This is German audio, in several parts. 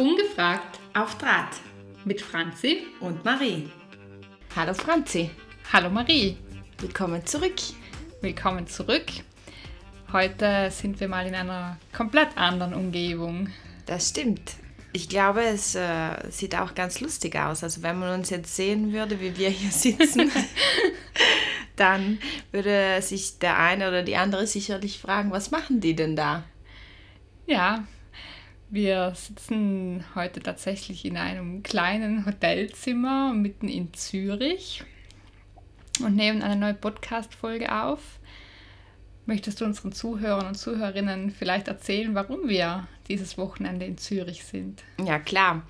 Ungefragt auf Draht mit Franzi und Marie. Hallo Franzi. Hallo Marie. Willkommen zurück. Willkommen zurück. Heute sind wir mal in einer komplett anderen Umgebung. Das stimmt. Ich glaube, es äh, sieht auch ganz lustig aus. Also wenn man uns jetzt sehen würde, wie wir hier sitzen, dann würde sich der eine oder die andere sicherlich fragen, was machen die denn da? Ja, wir sitzen heute tatsächlich in einem kleinen Hotelzimmer mitten in Zürich und nehmen eine neue Podcast-Folge auf. Möchtest du unseren Zuhörern und Zuhörerinnen vielleicht erzählen, warum wir dieses Wochenende in Zürich sind? Ja, klar.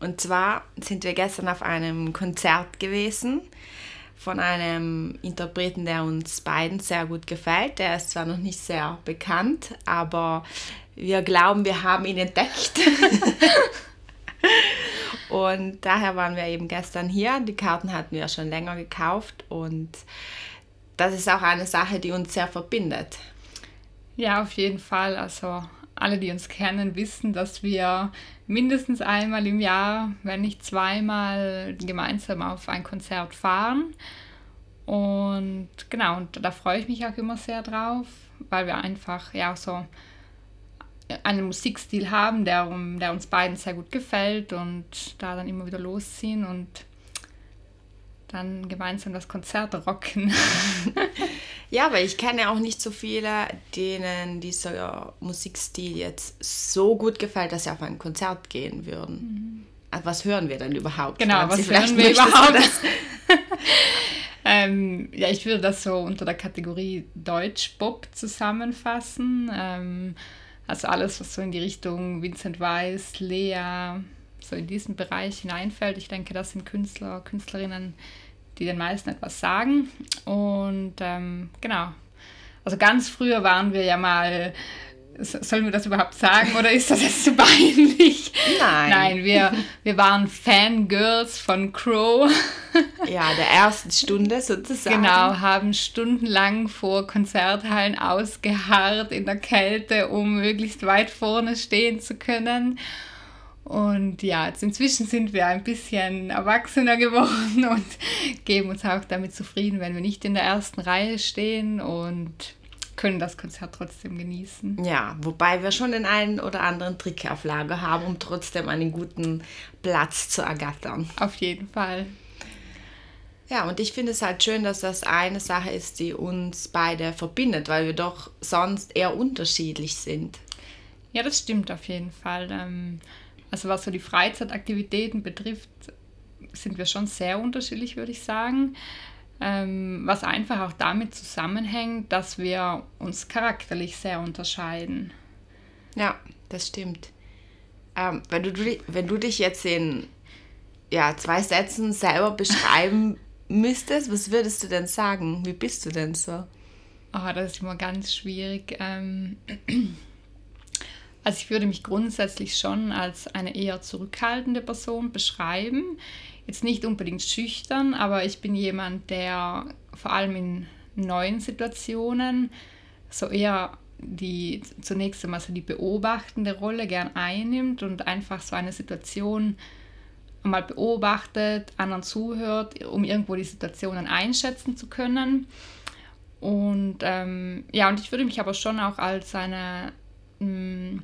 Und zwar sind wir gestern auf einem Konzert gewesen von einem Interpreten, der uns beiden sehr gut gefällt. Der ist zwar noch nicht sehr bekannt, aber wir glauben, wir haben ihn entdeckt. und daher waren wir eben gestern hier. Die Karten hatten wir schon länger gekauft und das ist auch eine Sache, die uns sehr verbindet. Ja, auf jeden Fall. Also alle, die uns kennen, wissen, dass wir mindestens einmal im Jahr, wenn nicht zweimal, gemeinsam auf ein Konzert fahren. Und genau, und da freue ich mich auch immer sehr drauf, weil wir einfach ja so einen Musikstil haben, der, der uns beiden sehr gut gefällt und da dann immer wieder losziehen und dann gemeinsam das Konzert rocken. ja, weil ich kenne auch nicht so viele, denen dieser Musikstil jetzt so gut gefällt, dass sie auf ein Konzert gehen würden. Mhm. Also was hören wir denn überhaupt? Genau, was hören wir überhaupt? ähm, ja, ich würde das so unter der Kategorie Deutsch-Pop zusammenfassen. Ähm, also alles, was so in die Richtung Vincent Weiss, Lea, so in diesen Bereich hineinfällt. Ich denke, das sind Künstler, Künstlerinnen, die den meisten etwas sagen. Und ähm, genau. Also ganz früher waren wir ja mal Sollen wir das überhaupt sagen oder ist das jetzt zu peinlich? Nein. Nein, wir, wir waren Fangirls von Crow. Ja, der ersten Stunde sozusagen. Genau, haben stundenlang vor Konzerthallen ausgeharrt in der Kälte, um möglichst weit vorne stehen zu können. Und ja, jetzt inzwischen sind wir ein bisschen erwachsener geworden und geben uns auch damit zufrieden, wenn wir nicht in der ersten Reihe stehen und können das Konzert trotzdem genießen. Ja, wobei wir schon den einen oder anderen Trick auf Lager haben, um trotzdem einen guten Platz zu ergattern. Auf jeden Fall. Ja, und ich finde es halt schön, dass das eine Sache ist, die uns beide verbindet, weil wir doch sonst eher unterschiedlich sind. Ja, das stimmt auf jeden Fall. Ähm, also was so die Freizeitaktivitäten betrifft, sind wir schon sehr unterschiedlich, würde ich sagen ähm, was einfach auch damit zusammenhängt, dass wir uns charakterlich sehr unterscheiden. Ja, das stimmt. Ähm, wenn, du, wenn du dich jetzt in ja, zwei Sätzen selber beschreiben müsstest, was würdest du denn sagen? Wie bist du denn so? Oh, das ist immer ganz schwierig. Ähm, also ich würde mich grundsätzlich schon als eine eher zurückhaltende Person beschreiben jetzt nicht unbedingt schüchtern, aber ich bin jemand, der vor allem in neuen Situationen so eher die zunächst einmal so die beobachtende Rolle gern einnimmt und einfach so eine Situation mal beobachtet, anderen zuhört, um irgendwo die Situationen einschätzen zu können. Und ähm, ja, und ich würde mich aber schon auch als eine mh, mm,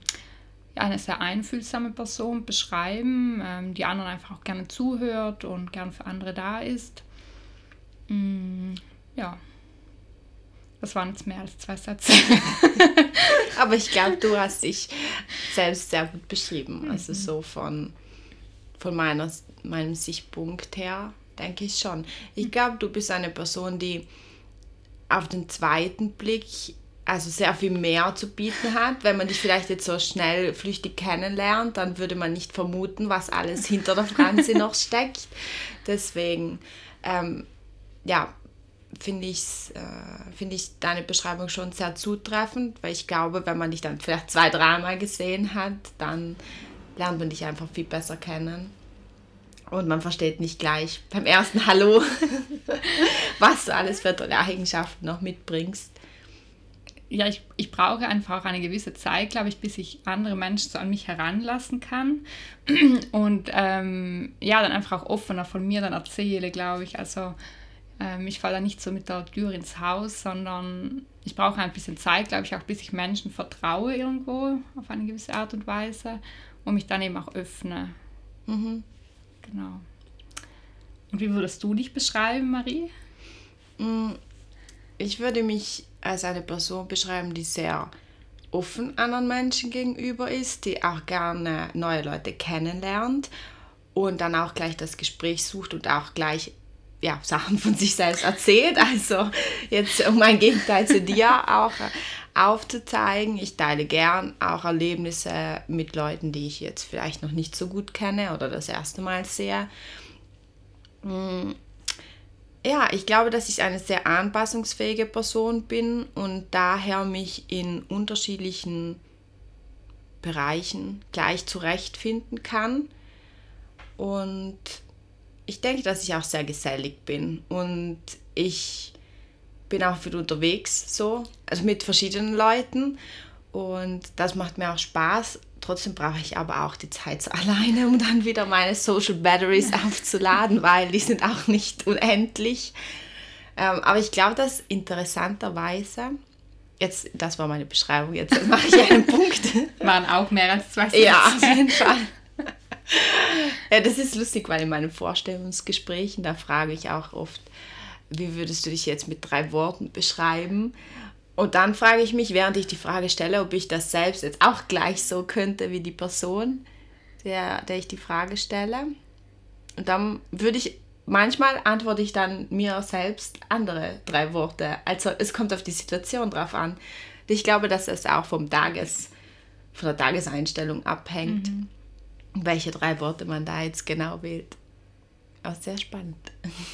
eine sehr einfühlsame Person beschreiben, ähm, die anderen einfach auch gerne zuhört und gern für andere da ist. Mm, ja, das waren jetzt mehr als zwei Sätze. Aber ich glaube, du hast dich selbst sehr gut beschrieben. Also mhm. so von, von meiner, meinem Sichtpunkt her, denke ich schon. Ich glaube, du bist eine Person, die auf den zweiten Blick also sehr viel mehr zu bieten hat. Wenn man dich vielleicht jetzt so schnell flüchtig kennenlernt, dann würde man nicht vermuten, was alles hinter der Franzi noch steckt. Deswegen, ähm, ja, finde ich, äh, find ich deine Beschreibung schon sehr zutreffend, weil ich glaube, wenn man dich dann vielleicht zwei, dreimal gesehen hat, dann lernt man dich einfach viel besser kennen. Und man versteht nicht gleich beim ersten Hallo, was du alles für tolle Eigenschaften noch mitbringst. Ja, ich, ich brauche einfach auch eine gewisse Zeit, glaube ich, bis ich andere Menschen so an mich heranlassen kann und ähm, ja, dann einfach auch offener von mir dann erzähle, glaube ich. Also ähm, ich falle da nicht so mit der Tür ins Haus, sondern ich brauche ein bisschen Zeit, glaube ich, auch bis ich Menschen vertraue irgendwo auf eine gewisse Art und Weise und mich dann eben auch öffne. Mhm. Genau. Und wie würdest du dich beschreiben, Marie? Mm, ich würde mich als eine Person beschreiben, die sehr offen anderen Menschen gegenüber ist, die auch gerne neue Leute kennenlernt und dann auch gleich das Gespräch sucht und auch gleich ja, Sachen von sich selbst erzählt. Also jetzt um ein Gegenteil zu dir auch aufzuzeigen. Ich teile gern auch Erlebnisse mit Leuten, die ich jetzt vielleicht noch nicht so gut kenne oder das erste Mal sehe. Ja, ich glaube, dass ich eine sehr anpassungsfähige Person bin und daher mich in unterschiedlichen Bereichen gleich zurechtfinden kann. Und ich denke, dass ich auch sehr gesellig bin und ich bin auch viel unterwegs so, also mit verschiedenen Leuten und das macht mir auch Spaß. Trotzdem brauche ich aber auch die Zeit alleine, um dann wieder meine Social Batteries aufzuladen, weil die sind auch nicht unendlich. Ähm, aber ich glaube, dass interessanterweise, jetzt, das war meine Beschreibung, jetzt mache ich einen Punkt. Waren auch mehr als zwei Sätze. Ja, auf jeden Fall. ja, das ist lustig, weil in meinen Vorstellungsgesprächen, da frage ich auch oft, wie würdest du dich jetzt mit drei Worten beschreiben? Und dann frage ich mich, während ich die Frage stelle, ob ich das selbst jetzt auch gleich so könnte wie die Person, der, der ich die Frage stelle. Und dann würde ich, manchmal antworte ich dann mir selbst andere drei Worte. Also es kommt auf die Situation drauf an. Ich glaube, dass es auch vom Tages, von der Tageseinstellung abhängt, mhm. welche drei Worte man da jetzt genau wählt. Auch sehr spannend.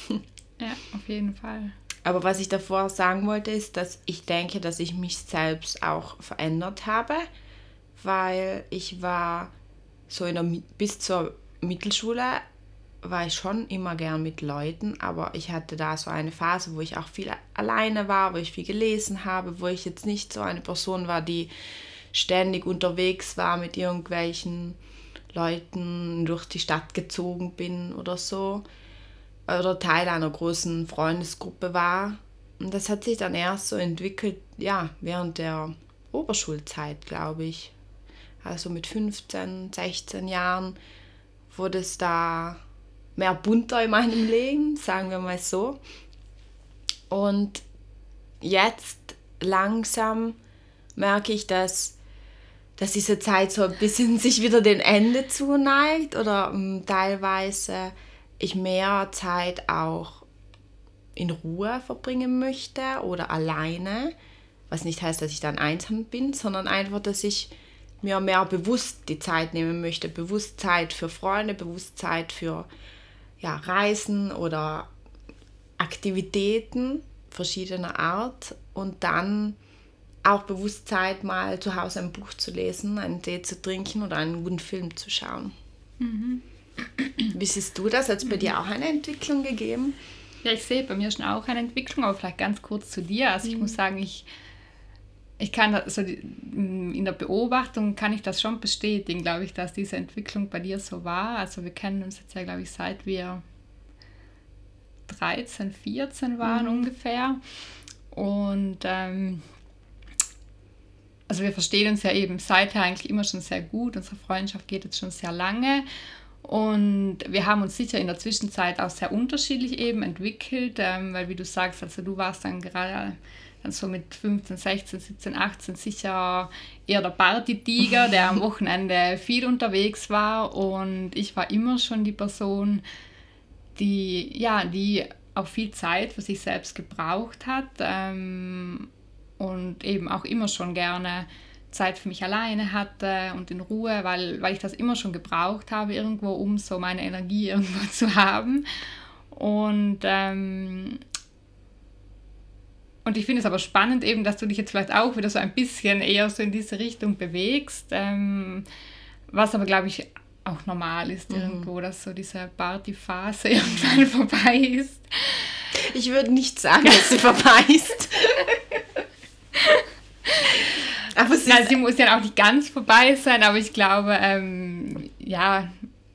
Ja, auf jeden Fall. Aber was ich davor sagen wollte, ist, dass ich denke, dass ich mich selbst auch verändert habe, weil ich war so in der, bis zur Mittelschule war ich schon immer gern mit Leuten, aber ich hatte da so eine Phase, wo ich auch viel alleine war, wo ich viel gelesen habe, wo ich jetzt nicht so eine Person war, die ständig unterwegs war mit irgendwelchen Leuten durch die Stadt gezogen bin oder so oder Teil einer großen Freundesgruppe war. Und das hat sich dann erst so entwickelt, ja, während der Oberschulzeit, glaube ich. Also mit 15, 16 Jahren wurde es da mehr bunter in meinem Leben, sagen wir mal so. Und jetzt langsam merke ich, dass, dass diese Zeit so ein bisschen sich wieder dem Ende zuneigt oder ähm, teilweise ich mehr Zeit auch in Ruhe verbringen möchte oder alleine, was nicht heißt, dass ich dann einsam bin, sondern einfach, dass ich mir mehr bewusst die Zeit nehmen möchte, bewusst Zeit für Freunde, bewusst Zeit für ja, Reisen oder Aktivitäten verschiedener Art und dann auch bewusst Zeit mal zu Hause ein Buch zu lesen, einen Tee zu trinken oder einen guten Film zu schauen. Mhm. Wie siehst du das? Hat es bei dir auch eine Entwicklung gegeben? Ja, ich sehe bei mir schon auch eine Entwicklung, aber vielleicht ganz kurz zu dir. Also ich mhm. muss sagen, ich, ich kann also in der Beobachtung kann ich das schon bestätigen, glaube ich, dass diese Entwicklung bei dir so war. Also wir kennen uns jetzt ja, glaube ich, seit wir 13, 14 waren mhm. ungefähr. Und ähm, also wir verstehen uns ja eben seither eigentlich immer schon sehr gut. Unsere Freundschaft geht jetzt schon sehr lange. Und wir haben uns sicher in der Zwischenzeit auch sehr unterschiedlich eben entwickelt, ähm, weil wie du sagst, also du warst dann gerade dann so mit 15, 16, 17, 18 sicher eher der Party-Tiger, der am Wochenende viel unterwegs war. Und ich war immer schon die Person, die, ja, die auch viel Zeit für sich selbst gebraucht hat ähm, und eben auch immer schon gerne Zeit für mich alleine hatte und in Ruhe, weil, weil ich das immer schon gebraucht habe, irgendwo, um so meine Energie irgendwo zu haben. Und, ähm, und ich finde es aber spannend eben, dass du dich jetzt vielleicht auch wieder so ein bisschen eher so in diese Richtung bewegst, ähm, was aber, glaube ich, auch normal ist mhm. irgendwo, dass so diese Partyphase irgendwann vorbei ist. Ich würde nicht sagen, dass sie vorbei ist. aber sie, Na, sie muss ja auch nicht ganz vorbei sein, aber ich glaube, ähm, ja,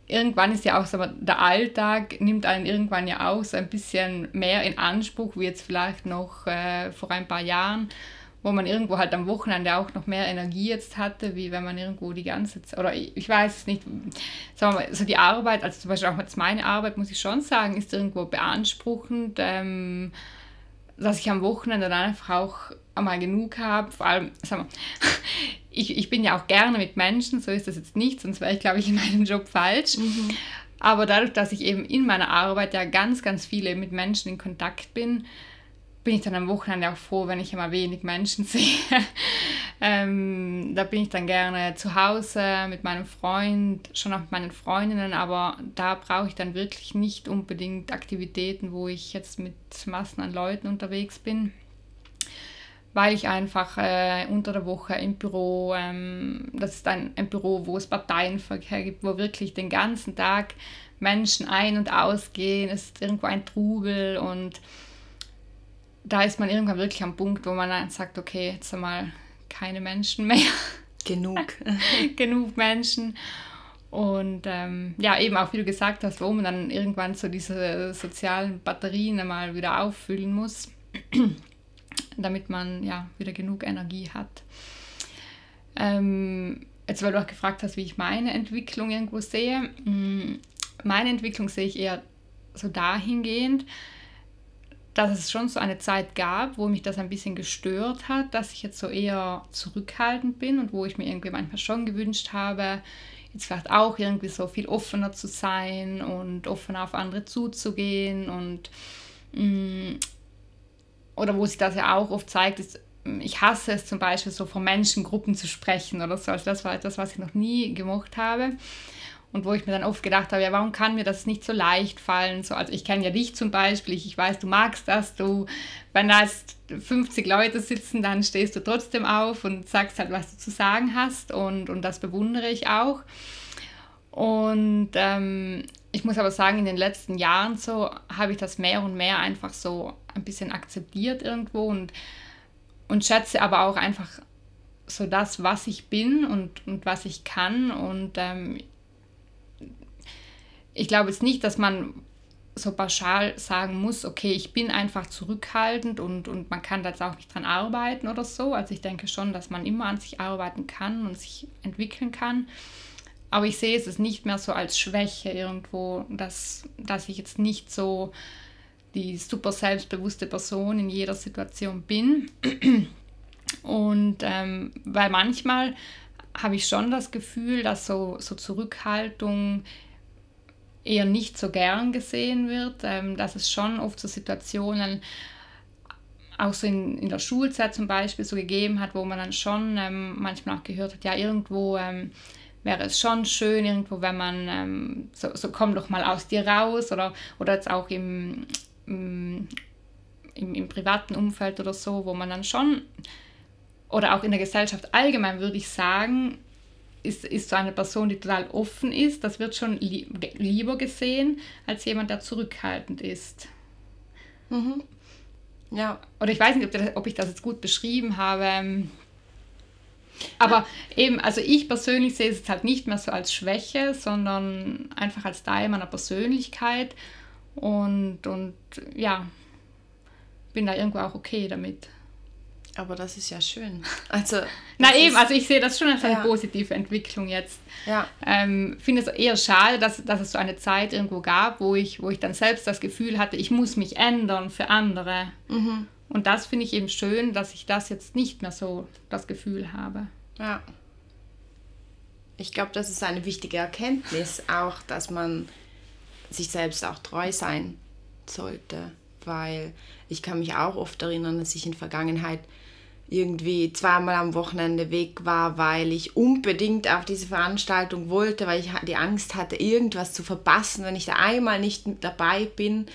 irgendwann ist ja auch so, der Alltag nimmt einen irgendwann ja auch so ein bisschen mehr in Anspruch, wie jetzt vielleicht noch äh, vor ein paar Jahren, wo man irgendwo halt am Wochenende auch noch mehr Energie jetzt hatte, wie wenn man irgendwo die ganze Zeit, oder ich, ich weiß es nicht, sagen wir mal, so die Arbeit, also zum Beispiel auch jetzt meine Arbeit, muss ich schon sagen, ist irgendwo beanspruchend, ähm, dass ich am Wochenende dann einfach auch einmal genug habe, vor allem, sagen wir, ich, ich bin ja auch gerne mit Menschen, so ist das jetzt nicht, sonst wäre ich, glaube ich, in meinem Job falsch. Mhm. Aber dadurch, dass ich eben in meiner Arbeit ja ganz, ganz viele mit Menschen in Kontakt bin, bin ich dann am Wochenende auch froh, wenn ich immer wenig Menschen sehe. ähm, da bin ich dann gerne zu Hause mit meinem Freund, schon auch mit meinen Freundinnen, aber da brauche ich dann wirklich nicht unbedingt Aktivitäten, wo ich jetzt mit Massen an Leuten unterwegs bin weil ich einfach äh, unter der Woche im Büro, ähm, das ist ein, ein Büro, wo es Parteienverkehr gibt, wo wirklich den ganzen Tag Menschen ein- und ausgehen, es ist irgendwo ein Trubel und da ist man irgendwann wirklich am Punkt, wo man dann sagt, okay, jetzt einmal keine Menschen mehr. Genug. Genug Menschen. Und ähm, ja, eben auch wie du gesagt hast, wo man dann irgendwann so diese sozialen Batterien einmal wieder auffüllen muss damit man ja wieder genug Energie hat. Ähm, jetzt, weil du auch gefragt hast, wie ich meine Entwicklung irgendwo sehe. Mm, meine Entwicklung sehe ich eher so dahingehend, dass es schon so eine Zeit gab, wo mich das ein bisschen gestört hat, dass ich jetzt so eher zurückhaltend bin und wo ich mir irgendwie manchmal schon gewünscht habe, jetzt vielleicht auch irgendwie so viel offener zu sein und offener auf andere zuzugehen und mh, mm, oder wo sich das ja auch oft zeigt, ist, ich hasse es zum Beispiel so von Menschengruppen zu sprechen oder so. Also das war etwas, was ich noch nie gemocht habe. Und wo ich mir dann oft gedacht habe, ja, warum kann mir das nicht so leicht fallen? So, also ich kenne ja dich zum Beispiel, ich, ich weiß, du magst das, du, wenn da jetzt 50 Leute sitzen, dann stehst du trotzdem auf und sagst halt, was du zu sagen hast und, und das bewundere ich auch. Und ähm, ich muss aber sagen, in den letzten Jahren so habe ich das mehr und mehr einfach so ein bisschen akzeptiert irgendwo und, und schätze aber auch einfach so das, was ich bin und, und was ich kann. Und ähm, ich glaube jetzt nicht, dass man so pauschal sagen muss, okay, ich bin einfach zurückhaltend und, und man kann da jetzt auch nicht dran arbeiten oder so. Also ich denke schon, dass man immer an sich arbeiten kann und sich entwickeln kann. Aber ich sehe es nicht mehr so als Schwäche irgendwo, dass, dass ich jetzt nicht so die super selbstbewusste Person in jeder Situation bin. Und ähm, weil manchmal habe ich schon das Gefühl, dass so, so Zurückhaltung eher nicht so gern gesehen wird, ähm, dass es schon oft so Situationen auch so in, in der Schulzeit zum Beispiel so gegeben hat, wo man dann schon ähm, manchmal auch gehört hat, ja irgendwo ähm, wäre es schon schön irgendwo, wenn man ähm, so, so komm doch mal aus dir raus oder, oder jetzt auch im, im, im, im privaten Umfeld oder so, wo man dann schon, oder auch in der Gesellschaft allgemein würde ich sagen, ist, ist so eine Person, die total offen ist, das wird schon li lieber gesehen, als jemand, der zurückhaltend ist. Mhm. Ja. Oder ich weiß nicht, ob, das, ob ich das jetzt gut beschrieben habe. Aber eben, also ich persönlich sehe es halt nicht mehr so als Schwäche, sondern einfach als Teil meiner Persönlichkeit. Und, und ja, bin da irgendwo auch okay damit. Aber das ist ja schön. Also, Na eben, also ich sehe das schon als eine ja. positive Entwicklung jetzt. Ja. Ähm, finde es eher schade, dass, dass es so eine Zeit irgendwo gab, wo ich, wo ich dann selbst das Gefühl hatte, ich muss mich ändern für andere. Mhm. Und das finde ich eben schön, dass ich das jetzt nicht mehr so das Gefühl habe. Ja. Ich glaube, das ist eine wichtige Erkenntnis auch, dass man sich selbst auch treu sein sollte, weil ich kann mich auch oft erinnern, dass ich in Vergangenheit irgendwie zweimal am Wochenende weg war, weil ich unbedingt auf diese Veranstaltung wollte, weil ich die Angst hatte, irgendwas zu verpassen, wenn ich da einmal nicht dabei bin.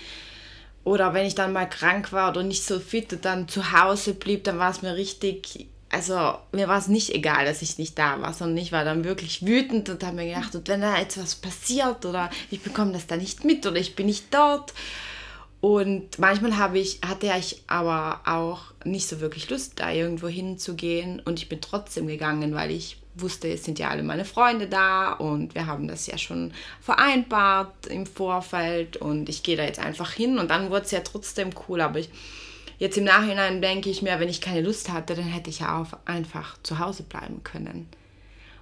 Oder wenn ich dann mal krank war oder nicht so fit und dann zu Hause blieb, dann war es mir richtig, also mir war es nicht egal, dass ich nicht da war, sondern ich war dann wirklich wütend und habe mir gedacht, und wenn da etwas passiert oder ich bekomme das da nicht mit oder ich bin nicht dort. Und manchmal habe ich, hatte ich aber auch nicht so wirklich Lust, da irgendwo hinzugehen. Und ich bin trotzdem gegangen, weil ich wusste, es sind ja alle meine Freunde da und wir haben das ja schon vereinbart im Vorfeld und ich gehe da jetzt einfach hin und dann wurde es ja trotzdem cool. Aber ich, jetzt im Nachhinein denke ich mir, wenn ich keine Lust hatte, dann hätte ich ja auch einfach zu Hause bleiben können.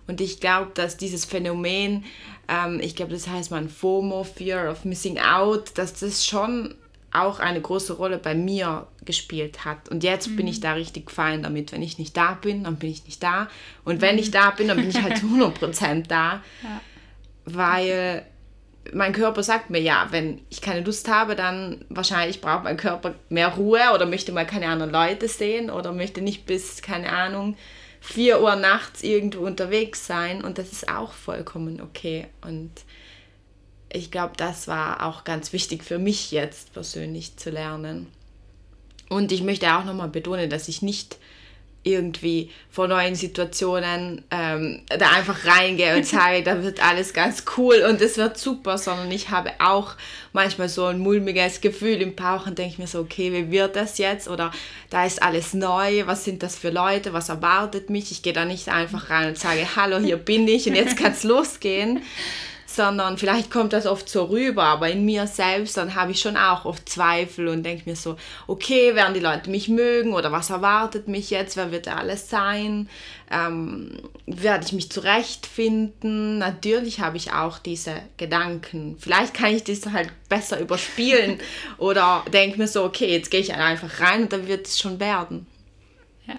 Und ich glaube, dass dieses Phänomen, ähm, ich glaube, das heißt man FOMO, Fear of Missing Out, dass das schon auch eine große Rolle bei mir gespielt hat. Und jetzt mhm. bin ich da richtig fein damit. Wenn ich nicht da bin, dann bin ich nicht da. Und wenn mhm. ich da bin, dann bin ich halt 100% da. Ja. Weil mein Körper sagt mir ja, wenn ich keine Lust habe, dann wahrscheinlich braucht mein Körper mehr Ruhe oder möchte mal keine anderen Leute sehen oder möchte nicht bis, keine Ahnung, 4 Uhr nachts irgendwo unterwegs sein. Und das ist auch vollkommen okay. Und ich glaube, das war auch ganz wichtig für mich jetzt persönlich zu lernen. Und ich möchte auch nochmal betonen, dass ich nicht irgendwie vor neuen Situationen ähm, da einfach reingehe und sage, da wird alles ganz cool und es wird super, sondern ich habe auch manchmal so ein mulmiges Gefühl im Bauch und denke mir so, okay, wie wird das jetzt? Oder da ist alles neu, was sind das für Leute, was erwartet mich? Ich gehe da nicht einfach rein und sage, hallo, hier bin ich und jetzt kann es losgehen, sondern vielleicht kommt das oft so rüber, aber in mir selbst, dann habe ich schon auch oft Zweifel und denke mir so, okay, werden die Leute mich mögen oder was erwartet mich jetzt, wer wird alles sein, ähm, werde ich mich zurechtfinden, natürlich habe ich auch diese Gedanken, vielleicht kann ich das halt besser überspielen oder denke mir so, okay, jetzt gehe ich einfach rein und dann wird es schon werden. Ja.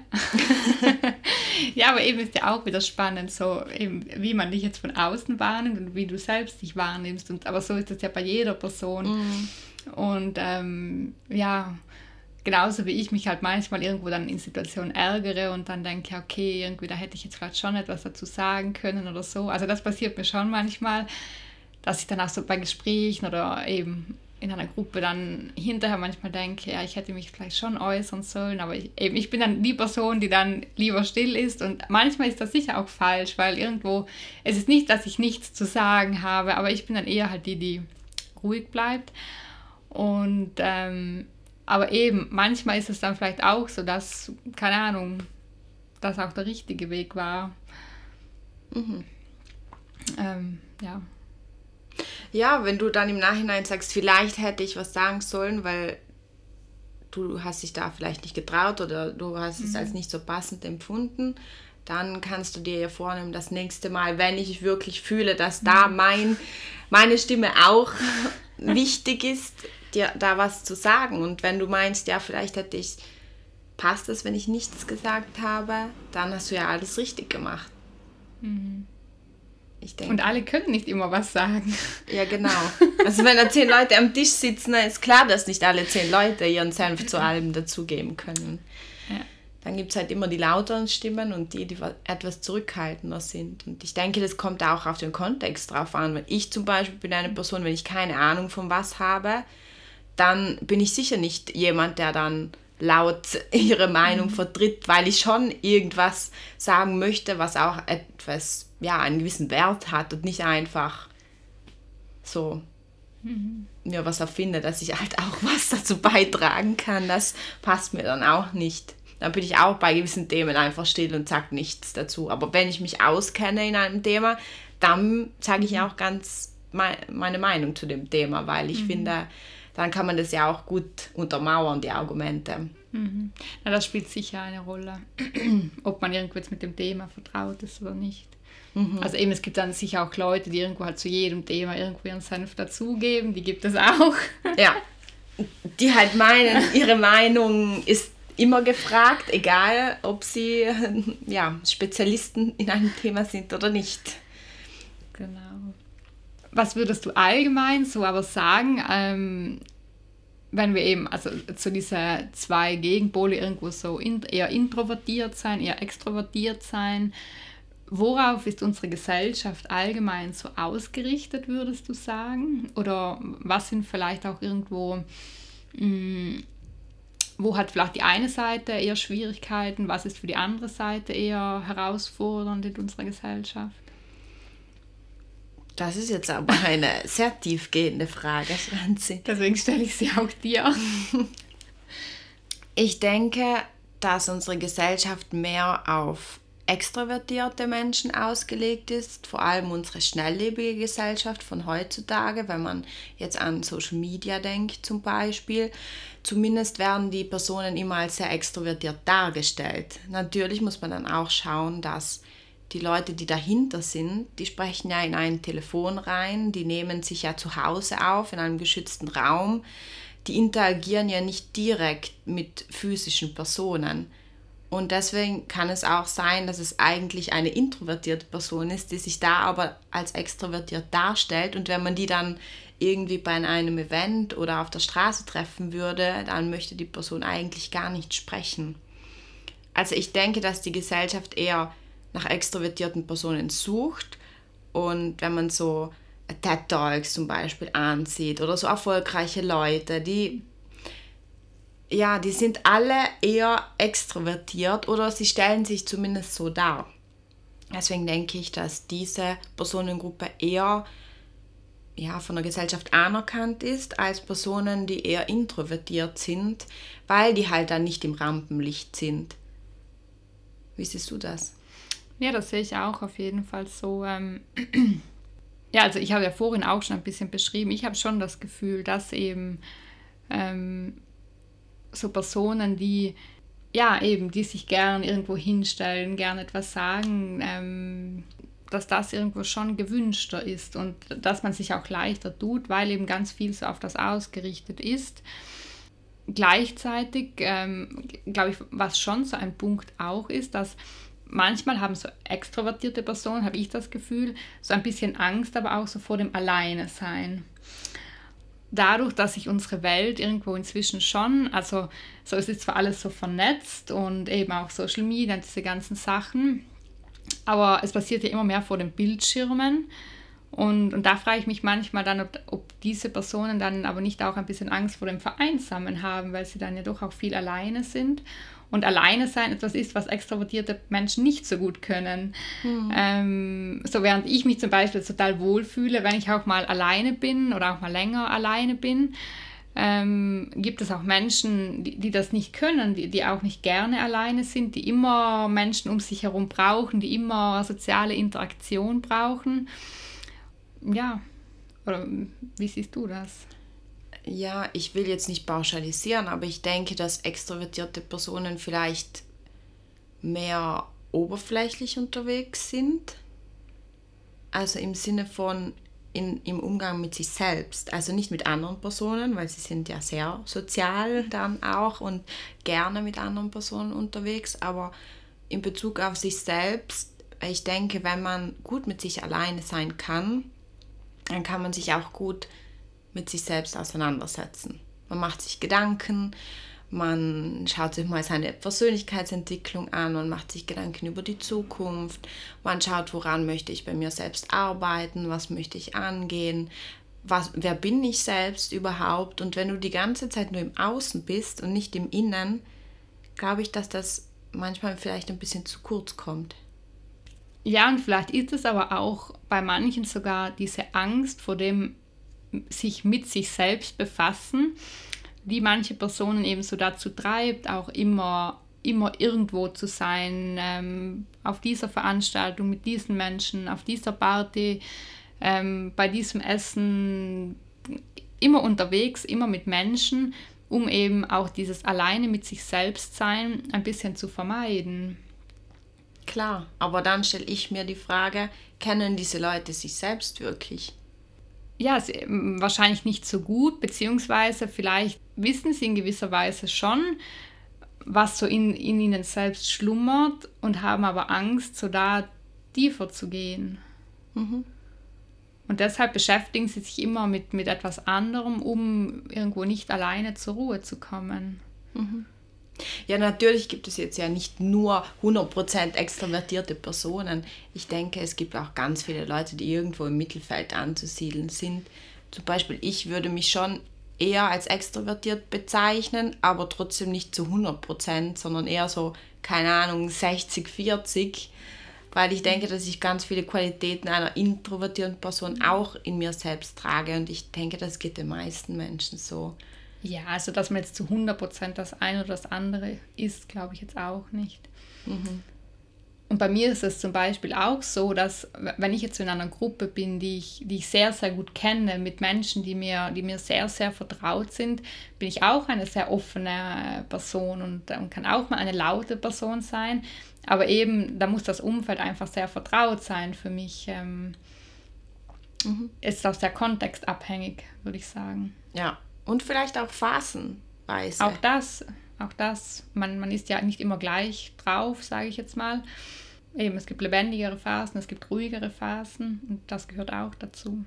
ja, aber eben ist ja auch wieder spannend, so eben, wie man dich jetzt von außen wahrnimmt und wie du selbst dich wahrnimmst. Und, aber so ist das ja bei jeder Person. Mhm. Und ähm, ja, genauso wie ich mich halt manchmal irgendwo dann in Situationen ärgere und dann denke, okay, irgendwie da hätte ich jetzt vielleicht schon etwas dazu sagen können oder so. Also das passiert mir schon manchmal, dass ich dann auch so bei Gesprächen oder eben in einer Gruppe dann hinterher manchmal denke, ja, ich hätte mich vielleicht schon äußern sollen, aber ich, eben, ich bin dann die Person, die dann lieber still ist und manchmal ist das sicher auch falsch, weil irgendwo, es ist nicht, dass ich nichts zu sagen habe, aber ich bin dann eher halt die, die ruhig bleibt und ähm, aber eben, manchmal ist es dann vielleicht auch so, dass, keine Ahnung, das auch der richtige Weg war. Mhm. Ähm, ja. Ja, wenn du dann im Nachhinein sagst, vielleicht hätte ich was sagen sollen, weil du hast dich da vielleicht nicht getraut oder du hast mhm. es als nicht so passend empfunden, dann kannst du dir ja vornehmen, das nächste Mal, wenn ich wirklich fühle, dass da mhm. mein, meine Stimme auch wichtig ist, dir da was zu sagen. Und wenn du meinst, ja, vielleicht hätte ich, passt es, wenn ich nichts gesagt habe, dann hast du ja alles richtig gemacht. Mhm. Ich denke. Und alle können nicht immer was sagen. Ja, genau. Also wenn da zehn Leute am Tisch sitzen, dann ist klar, dass nicht alle zehn Leute ihren Senf zu allem dazugeben können. Ja. Dann gibt es halt immer die lauteren Stimmen und die, die etwas zurückhaltender sind. Und ich denke, das kommt auch auf den Kontext drauf an. Wenn ich zum Beispiel bin eine Person, wenn ich keine Ahnung von was habe, dann bin ich sicher nicht jemand, der dann laut ihre Meinung mhm. vertritt, weil ich schon irgendwas sagen möchte, was auch etwas ja, einen gewissen Wert hat und nicht einfach so mhm. mir was erfinde, dass ich halt auch was dazu beitragen kann. Das passt mir dann auch nicht. Dann bin ich auch bei gewissen Themen einfach still und sage nichts dazu. Aber wenn ich mich auskenne in einem Thema, dann sage ich auch ganz meine Meinung zu dem Thema, weil ich mhm. finde, dann kann man das ja auch gut untermauern, die Argumente. Mhm. Na, das spielt sicher eine Rolle, ob man irgendwo jetzt mit dem Thema vertraut ist oder nicht. Mhm. Also eben, es gibt dann sicher auch Leute, die irgendwo halt zu jedem Thema irgendwo ihren Senf dazugeben, die gibt es auch. Ja, die halt meinen, ihre Meinung ist immer gefragt, egal ob sie ja, Spezialisten in einem Thema sind oder nicht. Genau. Was würdest du allgemein so aber sagen, ähm, wenn wir eben, also zu dieser zwei Gegenpole irgendwo so in, eher introvertiert sein, eher extrovertiert sein, Worauf ist unsere Gesellschaft allgemein so ausgerichtet, würdest du sagen? Oder was sind vielleicht auch irgendwo, mh, mm, wo hat vielleicht die eine Seite eher Schwierigkeiten, was ist für die andere Seite eher herausfordernd in unserer Gesellschaft? Das ist jetzt aber eine sehr tiefgehende Frage, Franzi. Deswegen stelle ich sie auch dir. Ich denke, dass unsere Gesellschaft mehr auf extrovertierte Menschen ausgelegt ist, vor allem unsere schnelllebige Gesellschaft von heutzutage, wenn man jetzt an Social Media denkt zum Beispiel. Zumindest werden die Personen immer als sehr extrovertiert dargestellt. Natürlich muss man dann auch schauen, dass die Leute, die dahinter sind, die sprechen ja in ein Telefon rein, die nehmen sich ja zu Hause auf, in einem geschützten Raum, die interagieren ja nicht direkt mit physischen Personen. Und deswegen kann es auch sein, dass es eigentlich eine introvertierte Person ist, die sich da aber als extrovertiert darstellt. Und wenn man die dann irgendwie bei einem Event oder auf der Straße treffen würde, dann möchte die Person eigentlich gar nicht sprechen. Also ich denke, dass die Gesellschaft eher nach extrovertierten Personen sucht. Und wenn man so TED Talks zum Beispiel ansieht oder so erfolgreiche Leute, die ja, die sind alle eher extrovertiert oder sie stellen sich zumindest so dar. Deswegen denke ich, dass diese Personengruppe eher ja, von der Gesellschaft anerkannt ist als Personen, die eher introvertiert sind, weil die halt dann nicht im Rampenlicht sind. Wie siehst du das? Ja, das sehe ich auch auf jeden Fall so. Ähm ja, also ich habe ja vorhin auch schon ein bisschen beschrieben, ich habe schon das Gefühl, dass eben ähm, so Personen, die ja eben, die sich gern irgendwo hinstellen, gern etwas sagen, ähm, dass das irgendwo schon gewünschter ist und dass man sich auch leichter tut, weil eben ganz viel so auf das ausgerichtet ist. Gleichzeitig ähm, glaube ich, was schon so ein Punkt auch ist, dass manchmal haben so extrovertierte Personen, habe ich das Gefühl, so ein bisschen Angst, aber auch so vor dem Alleine sein. Dadurch, dass sich unsere Welt irgendwo inzwischen schon, also so ist es zwar alles so vernetzt und eben auch Social Media und diese ganzen Sachen, aber es passiert ja immer mehr vor den Bildschirmen. Und, und da frage ich mich manchmal dann, ob, ob diese Personen dann aber nicht auch ein bisschen Angst vor dem Vereinsamen haben, weil sie dann ja doch auch viel alleine sind und alleine sein etwas ist, was extrovertierte Menschen nicht so gut können. Mhm. Ähm, so während ich mich zum Beispiel total wohlfühle, wenn ich auch mal alleine bin oder auch mal länger alleine bin, ähm, gibt es auch Menschen, die, die das nicht können, die, die auch nicht gerne alleine sind, die immer Menschen um sich herum brauchen, die immer soziale Interaktion brauchen. Ja, oder wie siehst du das? Ja, ich will jetzt nicht pauschalisieren, aber ich denke, dass extrovertierte Personen vielleicht mehr oberflächlich unterwegs sind. Also im Sinne von in, im Umgang mit sich selbst, also nicht mit anderen Personen, weil sie sind ja sehr sozial dann auch und gerne mit anderen Personen unterwegs, aber in Bezug auf sich selbst, ich denke, wenn man gut mit sich alleine sein kann, dann kann man sich auch gut mit sich selbst auseinandersetzen. Man macht sich Gedanken, man schaut sich mal seine Persönlichkeitsentwicklung an und macht sich Gedanken über die Zukunft. Man schaut, woran möchte ich bei mir selbst arbeiten, was möchte ich angehen, was, wer bin ich selbst überhaupt. Und wenn du die ganze Zeit nur im Außen bist und nicht im Innen, glaube ich, dass das manchmal vielleicht ein bisschen zu kurz kommt. Ja, und vielleicht ist es aber auch bei manchen sogar diese Angst vor dem sich mit sich selbst befassen, die manche Personen eben so dazu treibt, auch immer, immer irgendwo zu sein, ähm, auf dieser Veranstaltung mit diesen Menschen, auf dieser Party, ähm, bei diesem Essen, immer unterwegs, immer mit Menschen, um eben auch dieses alleine mit sich selbst sein ein bisschen zu vermeiden. Klar, aber dann stelle ich mir die Frage, kennen diese Leute sich selbst wirklich? Ja, ähm, wahrscheinlich nicht so gut, beziehungsweise vielleicht wissen sie in gewisser Weise schon, was so in, in ihnen selbst schlummert und haben aber Angst, so da tiefer zu gehen. Mhm. Und deshalb beschäftigen sie sich immer mit, mit etwas anderem, um irgendwo nicht alleine zur Ruhe zu kommen. Mhm. Ja, natürlich gibt es jetzt ja nicht nur 100% extrovertierte Personen. Ich denke, es gibt auch ganz viele Leute, die irgendwo im Mittelfeld anzusiedeln sind. Zum Beispiel, ich würde mich schon eher als extrovertiert bezeichnen, aber trotzdem nicht zu 100%, sondern eher so, keine Ahnung, 60, 40. weil ich denke, dass ich ganz viele Qualitäten einer introvertierten Person auch in mir selbst trage und ich denke, das geht den meisten Menschen so. Ja, also dass man jetzt zu 100% das eine oder das andere ist, glaube ich jetzt auch nicht. Mhm. Und bei mir ist es zum Beispiel auch so, dass wenn ich jetzt in einer Gruppe bin, die ich, die ich sehr, sehr gut kenne, mit Menschen, die mir, die mir sehr, sehr vertraut sind, bin ich auch eine sehr offene Person und, und kann auch mal eine laute Person sein. Aber eben, da muss das Umfeld einfach sehr vertraut sein für mich. Ähm, mhm. Ist auch sehr kontextabhängig, würde ich sagen. Ja, und vielleicht auch phasenweise. Auch das, auch das. Man, man ist ja nicht immer gleich drauf, sage ich jetzt mal. Eben, es gibt lebendigere Phasen, es gibt ruhigere Phasen und das gehört auch dazu.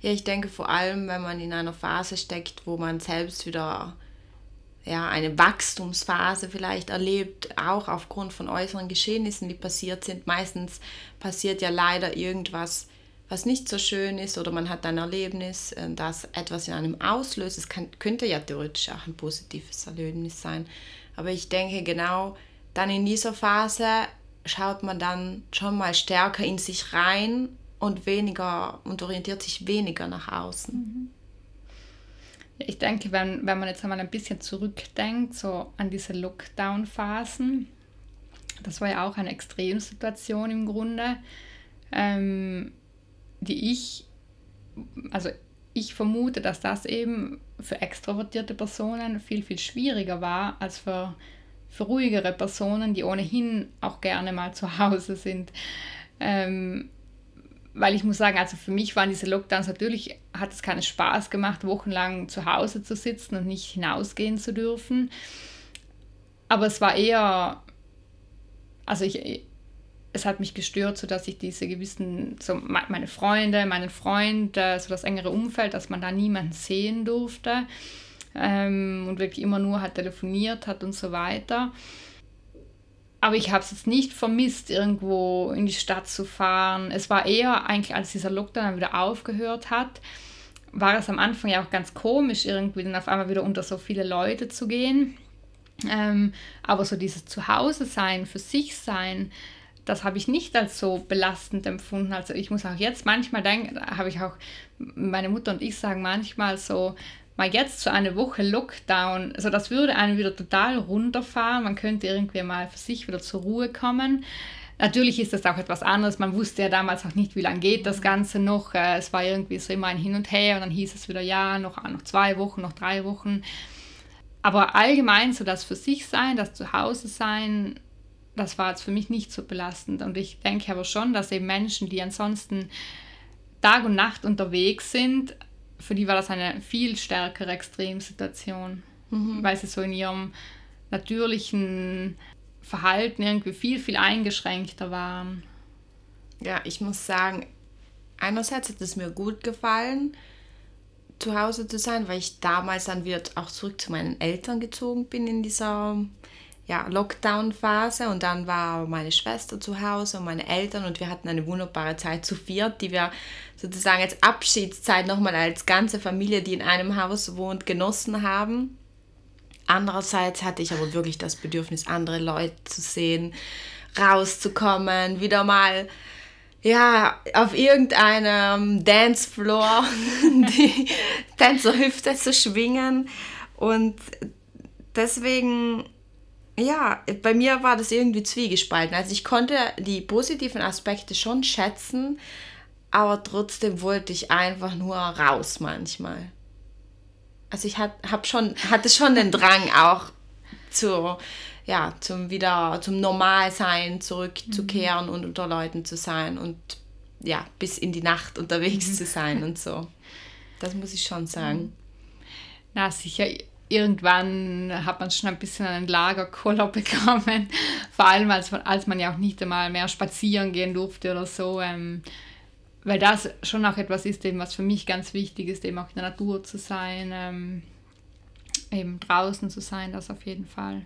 Ja, ich denke vor allem, wenn man in einer Phase steckt, wo man selbst wieder ja, eine Wachstumsphase vielleicht erlebt, auch aufgrund von äußeren Geschehnissen, die passiert sind. Meistens passiert ja leider irgendwas, was nicht so schön ist oder man hat ein Erlebnis, äh, das etwas in einem auslöst. Es kann, könnte ja theoretisch auch ein positives Erlebnis sein. Aber ich denke genau, dann in dieser Phase schaut man dann schon mal stärker in sich rein und weniger und orientiert sich weniger nach außen. Mhm. Ich denke, wenn, wenn man jetzt einmal ein bisschen zurückdenkt, so an diese Lockdown-Phasen, das war ja auch eine Extremsituation im Grunde, ähm, die ich, also ich vermute, dass das eben für extrovertierte Personen viel, viel schwieriger war als für für ruhigere Personen, die ohnehin auch gerne mal zu Hause sind. Ähm, weil ich muss sagen, also für mich waren diese Lockdowns natürlich, hat es keinen Spaß gemacht, wochenlang zu Hause zu sitzen und nicht hinausgehen zu dürfen. Aber es war eher, also ich, es hat mich gestört, so dass ich diese gewissen, so meine Freunde, meinen Freund, äh, so das engere Umfeld, dass man da niemanden sehen durfte ähm, und wirklich immer nur hat telefoniert hat und so weiter. Aber ich habe es jetzt nicht vermisst, irgendwo in die Stadt zu fahren. Es war eher eigentlich, als dieser Lockdown wieder aufgehört hat, war es am Anfang ja auch ganz komisch, irgendwie dann auf einmal wieder unter so viele Leute zu gehen. Ähm, aber so dieses Zuhause sein, für sich sein, das habe ich nicht als so belastend empfunden. Also ich muss auch jetzt manchmal denken, habe ich auch, meine Mutter und ich sagen manchmal so, mal jetzt so eine Woche Lockdown, also das würde einen wieder total runterfahren. Man könnte irgendwie mal für sich wieder zur Ruhe kommen. Natürlich ist das auch etwas anderes. Man wusste ja damals auch nicht, wie lange geht das Ganze noch. Äh, es war irgendwie so immer ein Hin und Her und dann hieß es wieder, ja, noch, noch zwei Wochen, noch drei Wochen. Aber allgemein so das für sich sein, das Zuhause sein, das war jetzt für mich nicht so belastend. Und ich denke aber schon, dass eben Menschen, die ansonsten Tag und Nacht unterwegs sind, für die war das eine viel stärkere Extremsituation, mhm. weil sie so in ihrem natürlichen Verhalten irgendwie viel, viel eingeschränkter waren. Ja, ich muss sagen, einerseits hat es mir gut gefallen, zu Hause zu sein, weil ich damals dann wieder auch zurück zu meinen Eltern gezogen bin in dieser ja, Lockdown-Phase und dann war meine Schwester zu Hause und meine Eltern und wir hatten eine wunderbare Zeit zu viert, die wir sozusagen als Abschiedszeit nochmal als ganze Familie, die in einem Haus wohnt, genossen haben. Andererseits hatte ich aber wirklich das Bedürfnis, andere Leute zu sehen, rauszukommen, wieder mal ja, auf irgendeinem Dancefloor die Tänzerhüfte zu schwingen und deswegen ja, bei mir war das irgendwie zwiegespalten. Also ich konnte die positiven Aspekte schon schätzen, aber trotzdem wollte ich einfach nur raus manchmal. Also ich hat, hab schon, hatte schon den Drang auch zu, ja, zum wieder zum Normalsein zurückzukehren mhm. und unter Leuten zu sein und ja, bis in die Nacht unterwegs mhm. zu sein und so. Das muss ich schon sagen. Na, sicher irgendwann hat man schon ein bisschen einen Lagerkoller bekommen. Vor allem, als man, als man ja auch nicht einmal mehr spazieren gehen durfte oder so. Ähm, weil das schon auch etwas ist, eben, was für mich ganz wichtig ist, eben auch in der Natur zu sein, ähm, eben draußen zu sein, das auf jeden Fall.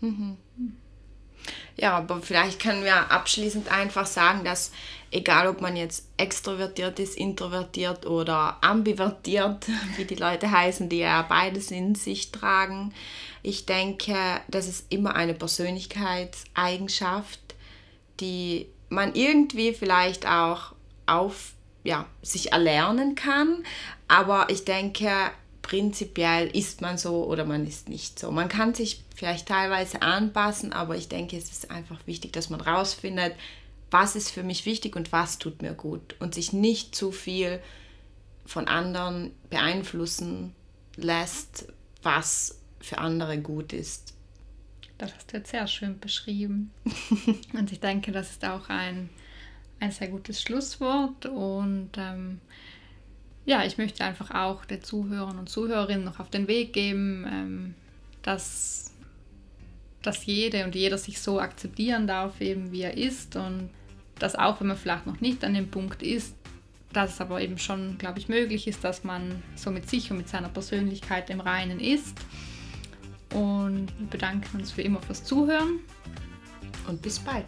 Mhm. Ja, aber vielleicht können wir abschließend einfach sagen, dass egal ob man jetzt extrovertiert ist, introvertiert oder ambivertiert, wie die Leute heißen, die ja beides in sich tragen, ich denke, das ist immer eine Persönlichkeitseigenschaft, die man irgendwie vielleicht auch auf, ja, sich erlernen kann. Aber ich denke, prinzipiell ist man so oder man ist nicht so. Man kann sich vielleicht teilweise anpassen, aber ich denke, es ist einfach wichtig, dass man rausfindet, was ist für mich wichtig und was tut mir gut und sich nicht zu viel von anderen beeinflussen lässt, was für andere gut ist. Das hast du jetzt sehr schön beschrieben. und ich denke, das ist auch ein, ein sehr gutes Schlusswort. Und ähm, ja, ich möchte einfach auch den Zuhörern und Zuhörerinnen noch auf den Weg geben, ähm, dass, dass jede und jeder sich so akzeptieren darf, eben wie er ist. Und dass auch wenn man vielleicht noch nicht an dem Punkt ist, dass es aber eben schon, glaube ich, möglich ist, dass man so mit sich und mit seiner Persönlichkeit im Reinen ist. Und wir bedanken uns wie immer fürs Zuhören. Und bis bald.